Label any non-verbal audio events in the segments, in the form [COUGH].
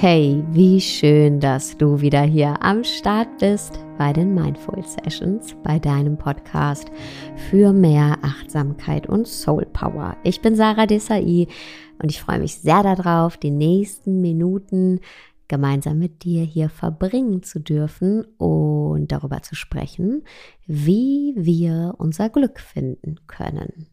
Hey, wie schön, dass du wieder hier am Start bist bei den Mindful Sessions, bei deinem Podcast für mehr Achtsamkeit und Soul Power. Ich bin Sarah Desai und ich freue mich sehr darauf, die nächsten Minuten gemeinsam mit dir hier verbringen zu dürfen und darüber zu sprechen, wie wir unser Glück finden können.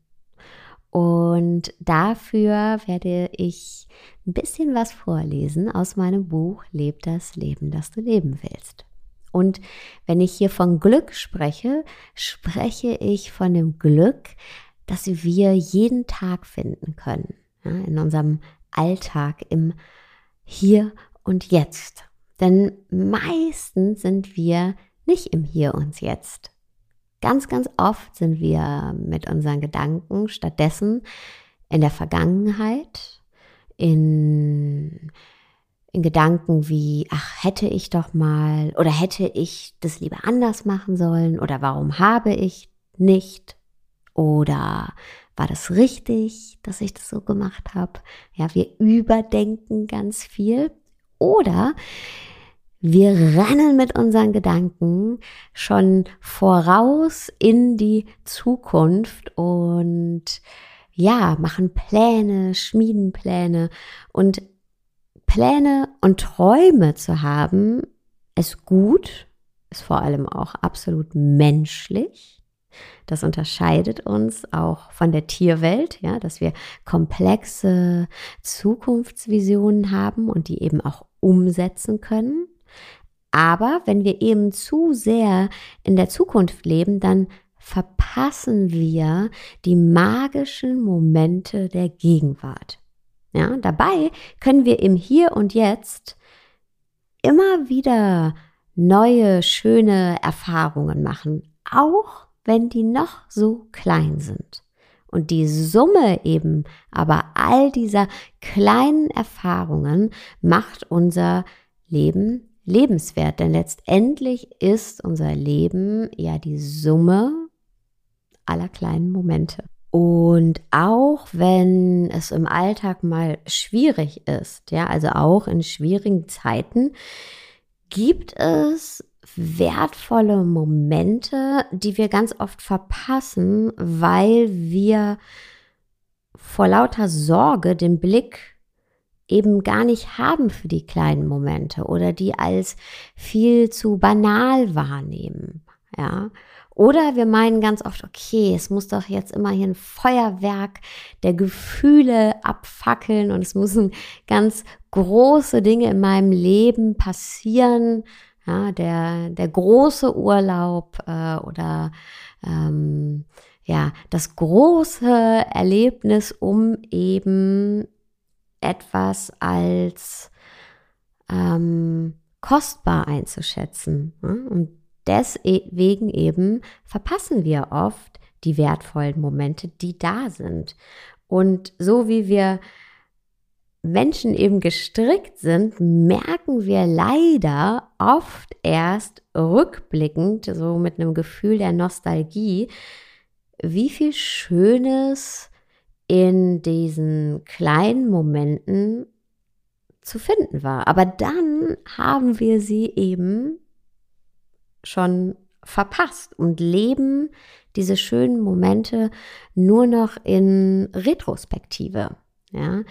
Und dafür werde ich ein bisschen was vorlesen aus meinem Buch Leb das Leben, das du leben willst. Und wenn ich hier von Glück spreche, spreche ich von dem Glück, das wir jeden Tag finden können. Ja, in unserem Alltag, im Hier und Jetzt. Denn meistens sind wir nicht im Hier und Jetzt. Ganz, ganz oft sind wir mit unseren Gedanken stattdessen in der Vergangenheit, in, in Gedanken wie, ach, hätte ich doch mal oder hätte ich das lieber anders machen sollen oder warum habe ich nicht oder war das richtig, dass ich das so gemacht habe? Ja, wir überdenken ganz viel oder wir rennen mit unseren Gedanken schon voraus in die Zukunft und ja, machen Pläne, schmieden Pläne und Pläne und Träume zu haben, ist gut, ist vor allem auch absolut menschlich. Das unterscheidet uns auch von der Tierwelt, ja, dass wir komplexe Zukunftsvisionen haben und die eben auch umsetzen können. Aber wenn wir eben zu sehr in der Zukunft leben, dann verpassen wir die magischen Momente der Gegenwart. Ja, dabei können wir im Hier und Jetzt immer wieder neue, schöne Erfahrungen machen, auch wenn die noch so klein sind. Und die Summe eben aber all dieser kleinen Erfahrungen macht unser Leben lebenswert, denn letztendlich ist unser Leben ja die Summe aller kleinen Momente. Und auch wenn es im Alltag mal schwierig ist, ja, also auch in schwierigen Zeiten, gibt es wertvolle Momente, die wir ganz oft verpassen, weil wir vor lauter Sorge den Blick eben gar nicht haben für die kleinen Momente oder die als viel zu banal wahrnehmen. Ja. Oder wir meinen ganz oft, okay, es muss doch jetzt immer hier ein Feuerwerk der Gefühle abfackeln und es müssen ganz große Dinge in meinem Leben passieren. Ja, der, der große Urlaub äh, oder ähm, ja, das große Erlebnis, um eben etwas als ähm, kostbar einzuschätzen. Ne? Und deswegen eben verpassen wir oft die wertvollen Momente, die da sind. Und so wie wir Menschen eben gestrickt sind, merken wir leider oft erst rückblickend, so mit einem Gefühl der Nostalgie, wie viel Schönes in diesen kleinen Momenten zu finden war. Aber dann haben wir sie eben schon verpasst und leben diese schönen Momente nur noch in Retrospektive. Ja,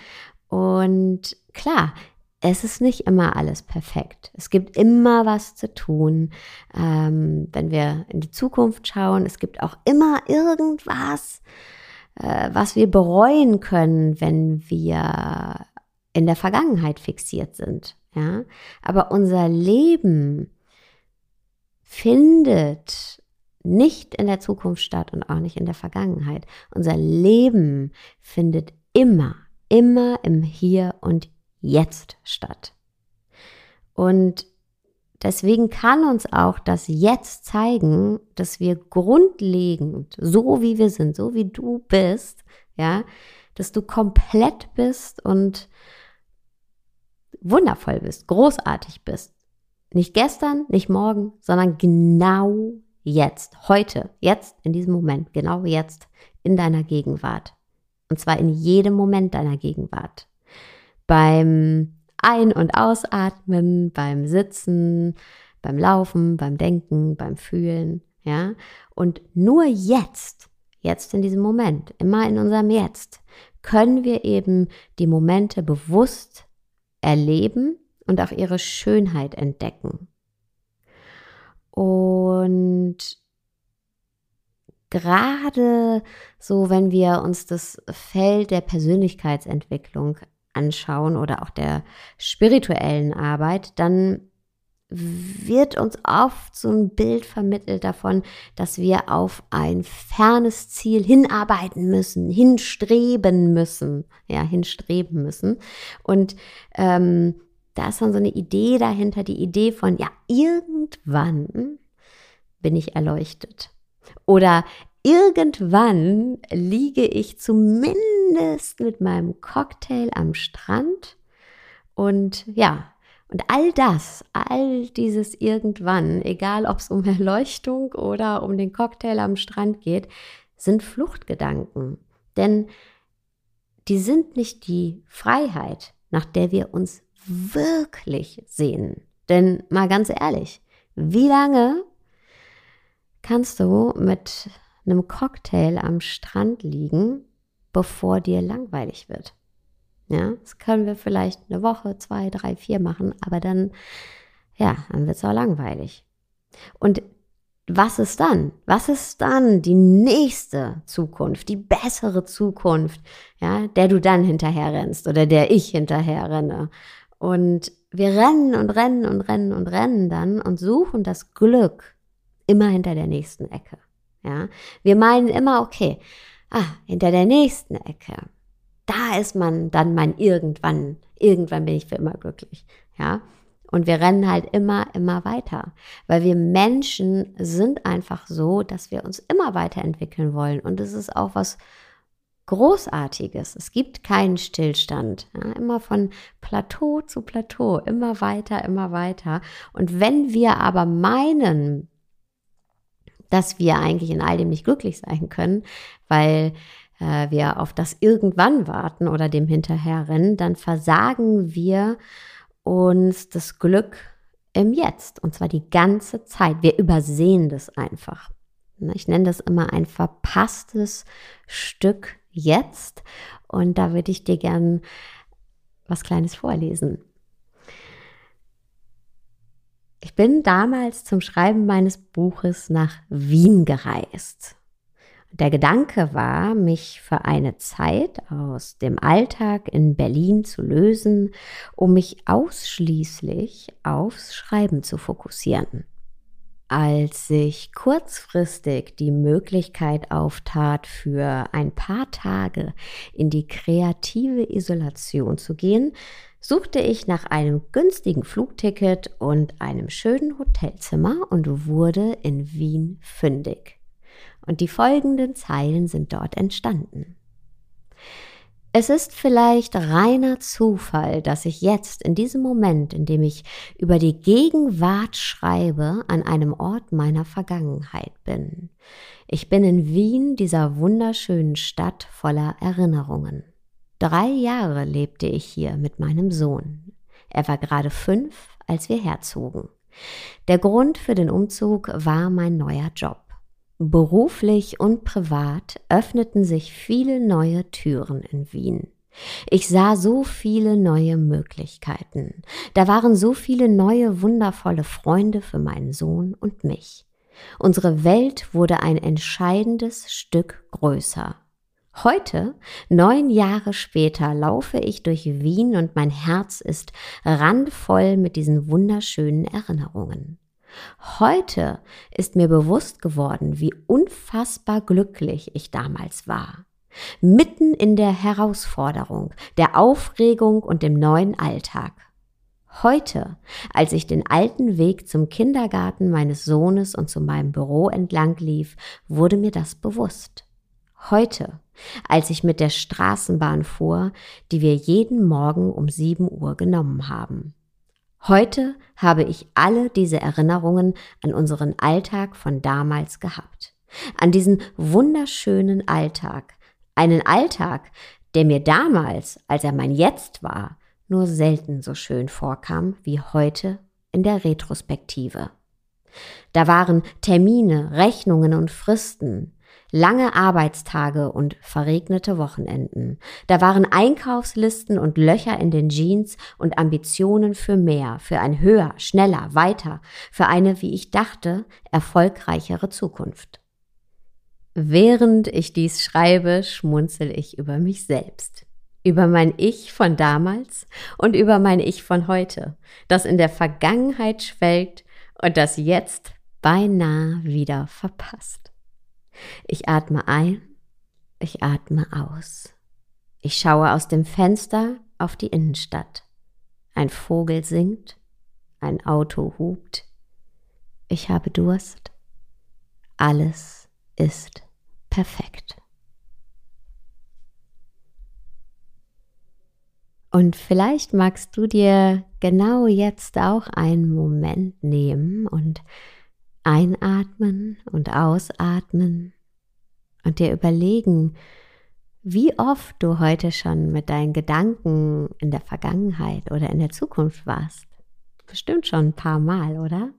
und klar, es ist nicht immer alles perfekt. Es gibt immer was zu tun. Ähm, wenn wir in die Zukunft schauen, es gibt auch immer irgendwas, was wir bereuen können, wenn wir in der Vergangenheit fixiert sind. Ja, aber unser Leben findet nicht in der Zukunft statt und auch nicht in der Vergangenheit. Unser Leben findet immer, immer im Hier und Jetzt statt. Und Deswegen kann uns auch das Jetzt zeigen, dass wir grundlegend, so wie wir sind, so wie du bist, ja, dass du komplett bist und wundervoll bist, großartig bist. Nicht gestern, nicht morgen, sondern genau jetzt, heute, jetzt, in diesem Moment, genau jetzt, in deiner Gegenwart. Und zwar in jedem Moment deiner Gegenwart. Beim Ein- und Ausatmen, beim Sitzen, beim Laufen, beim Denken, beim Fühlen, ja. Und nur jetzt, jetzt in diesem Moment, immer in unserem Jetzt, können wir eben die Momente bewusst erleben und auch ihre Schönheit entdecken. Und gerade so, wenn wir uns das Feld der Persönlichkeitsentwicklung anschauen oder auch der spirituellen Arbeit, dann wird uns oft so ein Bild vermittelt davon, dass wir auf ein fernes Ziel hinarbeiten müssen, hinstreben müssen, ja, hinstreben müssen. Und ähm, da ist dann so eine Idee dahinter, die Idee von, ja, irgendwann bin ich erleuchtet. Oder irgendwann liege ich zumindest mit meinem Cocktail am Strand und ja, und all das, all dieses irgendwann, egal ob es um [LAUGHS] Erleuchtung oder um den Cocktail am Strand geht, sind Fluchtgedanken. Denn die sind nicht die Freiheit, nach der wir uns wirklich sehnen. Denn mal ganz ehrlich, wie lange kannst du mit einem Cocktail am Strand liegen, bevor dir langweilig wird? Ja, das können wir vielleicht eine Woche, zwei, drei, vier machen, aber dann, ja, dann wird es auch langweilig. Und was ist dann? Was ist dann die nächste Zukunft, die bessere Zukunft, ja, der du dann hinterher rennst oder der ich hinterher renne? Und wir rennen und rennen und rennen und rennen dann und suchen das Glück immer hinter der nächsten Ecke. Ja, wir meinen immer, okay, ah, hinter der nächsten Ecke. Da ist man dann mein irgendwann. Irgendwann bin ich für immer glücklich. Ja, und wir rennen halt immer, immer weiter, weil wir Menschen sind einfach so, dass wir uns immer weiterentwickeln wollen. Und es ist auch was Großartiges. Es gibt keinen Stillstand. Ja, immer von Plateau zu Plateau, immer weiter, immer weiter. Und wenn wir aber meinen, dass wir eigentlich in all dem nicht glücklich sein können, weil äh, wir auf das irgendwann warten oder dem hinterherrennen, dann versagen wir uns das Glück im Jetzt. Und zwar die ganze Zeit. Wir übersehen das einfach. Ich nenne das immer ein verpasstes Stück jetzt. Und da würde ich dir gern was Kleines vorlesen. Ich bin damals zum Schreiben meines Buches nach Wien gereist. Der Gedanke war, mich für eine Zeit aus dem Alltag in Berlin zu lösen, um mich ausschließlich aufs Schreiben zu fokussieren. Als sich kurzfristig die Möglichkeit auftat, für ein paar Tage in die kreative Isolation zu gehen, suchte ich nach einem günstigen Flugticket und einem schönen Hotelzimmer und wurde in Wien fündig. Und die folgenden Zeilen sind dort entstanden. Es ist vielleicht reiner Zufall, dass ich jetzt in diesem Moment, in dem ich über die Gegenwart schreibe, an einem Ort meiner Vergangenheit bin. Ich bin in Wien, dieser wunderschönen Stadt voller Erinnerungen. Drei Jahre lebte ich hier mit meinem Sohn. Er war gerade fünf, als wir herzogen. Der Grund für den Umzug war mein neuer Job. Beruflich und privat öffneten sich viele neue Türen in Wien. Ich sah so viele neue Möglichkeiten. Da waren so viele neue, wundervolle Freunde für meinen Sohn und mich. Unsere Welt wurde ein entscheidendes Stück größer. Heute, neun Jahre später, laufe ich durch Wien und mein Herz ist randvoll mit diesen wunderschönen Erinnerungen. Heute ist mir bewusst geworden, wie unfassbar glücklich ich damals war. Mitten in der Herausforderung, der Aufregung und dem neuen Alltag. Heute, als ich den alten Weg zum Kindergarten meines Sohnes und zu meinem Büro entlang lief, wurde mir das bewusst. Heute, als ich mit der Straßenbahn fuhr, die wir jeden Morgen um sieben Uhr genommen haben. Heute habe ich alle diese Erinnerungen an unseren Alltag von damals gehabt. An diesen wunderschönen Alltag. Einen Alltag, der mir damals, als er mein Jetzt war, nur selten so schön vorkam wie heute in der Retrospektive. Da waren Termine, Rechnungen und Fristen, lange Arbeitstage und verregnete Wochenenden. Da waren Einkaufslisten und Löcher in den Jeans und Ambitionen für mehr, für ein höher, schneller, weiter, für eine, wie ich dachte, erfolgreichere Zukunft. Während ich dies schreibe, schmunzel ich über mich selbst, über mein Ich von damals und über mein Ich von heute, das in der Vergangenheit schwelgt und das jetzt beinahe wieder verpasst. Ich atme ein, ich atme aus. Ich schaue aus dem Fenster auf die Innenstadt. Ein Vogel singt, ein Auto hupt. Ich habe Durst. Alles ist perfekt. Und vielleicht magst du dir genau jetzt auch einen Moment nehmen und einatmen und ausatmen und dir überlegen, wie oft du heute schon mit deinen Gedanken in der Vergangenheit oder in der Zukunft warst. Bestimmt schon ein paar Mal, oder?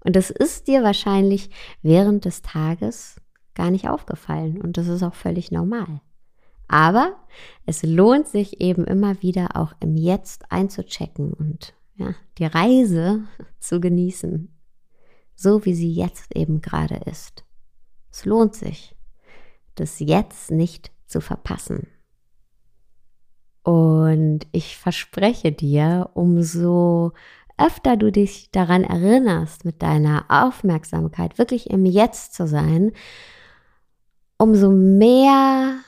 Und das ist dir wahrscheinlich während des Tages gar nicht aufgefallen und das ist auch völlig normal. Aber es lohnt sich eben immer wieder auch im Jetzt einzuchecken und ja, die Reise [LAUGHS] zu genießen so wie sie jetzt eben gerade ist. Es lohnt sich, das jetzt nicht zu verpassen. Und ich verspreche dir, umso öfter du dich daran erinnerst, mit deiner Aufmerksamkeit wirklich im Jetzt zu sein, umso mehr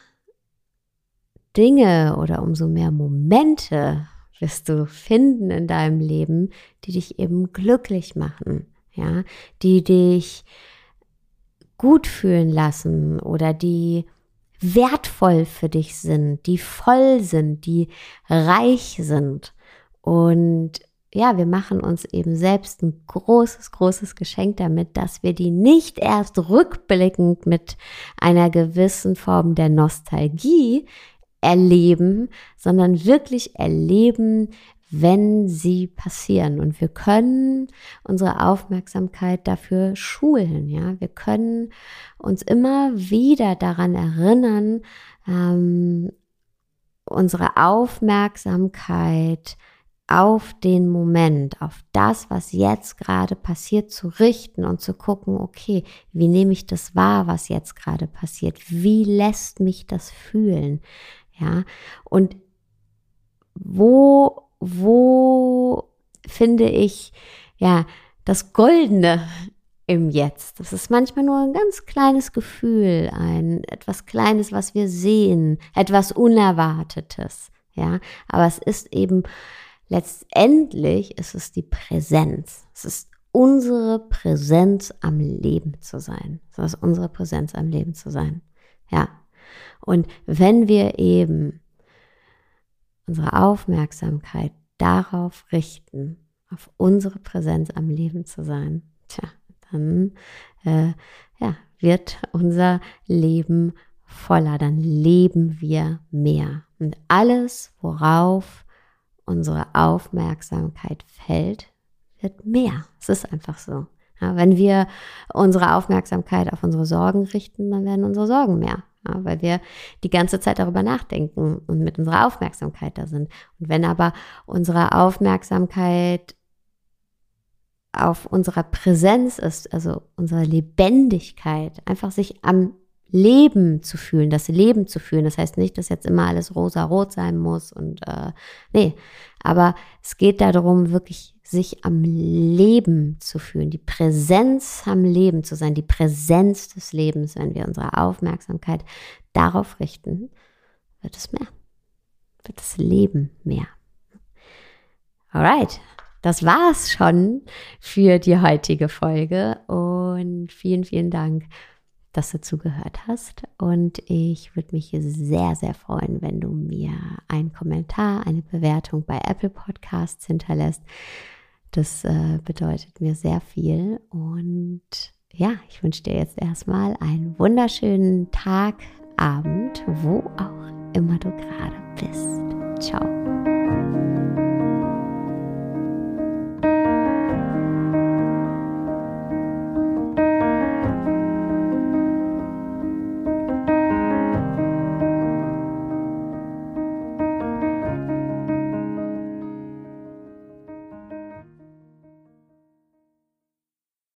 Dinge oder umso mehr Momente wirst du finden in deinem Leben, die dich eben glücklich machen, ja, die dich gut fühlen lassen oder die wertvoll für dich sind, die voll sind, die reich sind. Und ja, wir machen uns eben selbst ein großes, großes Geschenk damit, dass wir die nicht erst rückblickend mit einer gewissen Form der Nostalgie erleben, sondern wirklich erleben, wenn sie passieren. Und wir können unsere Aufmerksamkeit dafür schulen. Ja, wir können uns immer wieder daran erinnern, ähm, unsere Aufmerksamkeit auf den Moment, auf das, was jetzt gerade passiert, zu richten und zu gucken, okay, wie nehme ich das wahr, was jetzt gerade passiert? Wie lässt mich das fühlen? Ja, und wo wo finde ich, ja, das Goldene im Jetzt. Das ist manchmal nur ein ganz kleines Gefühl, ein etwas Kleines, was wir sehen, etwas Unerwartetes. Ja, aber es ist eben letztendlich ist es die Präsenz. Es ist unsere Präsenz am Leben zu sein. Es ist unsere Präsenz am Leben zu sein. Ja. Und wenn wir eben unsere Aufmerksamkeit darauf richten, auf unsere Präsenz am Leben zu sein, tja, dann äh, ja, wird unser Leben voller, dann leben wir mehr. Und alles, worauf unsere Aufmerksamkeit fällt, wird mehr. Es ist einfach so. Ja, wenn wir unsere Aufmerksamkeit auf unsere Sorgen richten, dann werden unsere Sorgen mehr ja, weil wir die ganze Zeit darüber nachdenken und mit unserer Aufmerksamkeit da sind. Und wenn aber unsere Aufmerksamkeit auf unserer Präsenz ist, also unsere Lebendigkeit, einfach sich am Leben zu fühlen, das Leben zu fühlen. Das heißt nicht, dass jetzt immer alles rosa-rot sein muss und äh, nee, aber es geht darum, wirklich sich am Leben zu fühlen, die Präsenz am Leben zu sein, die Präsenz des Lebens, wenn wir unsere Aufmerksamkeit darauf richten, wird es mehr, wird das Leben mehr. Alright, das war's schon für die heutige Folge und vielen, vielen Dank dass du zugehört hast. Und ich würde mich sehr, sehr freuen, wenn du mir einen Kommentar, eine Bewertung bei Apple Podcasts hinterlässt. Das äh, bedeutet mir sehr viel. Und ja, ich wünsche dir jetzt erstmal einen wunderschönen Tag, Abend, wo auch immer du gerade bist. Ciao.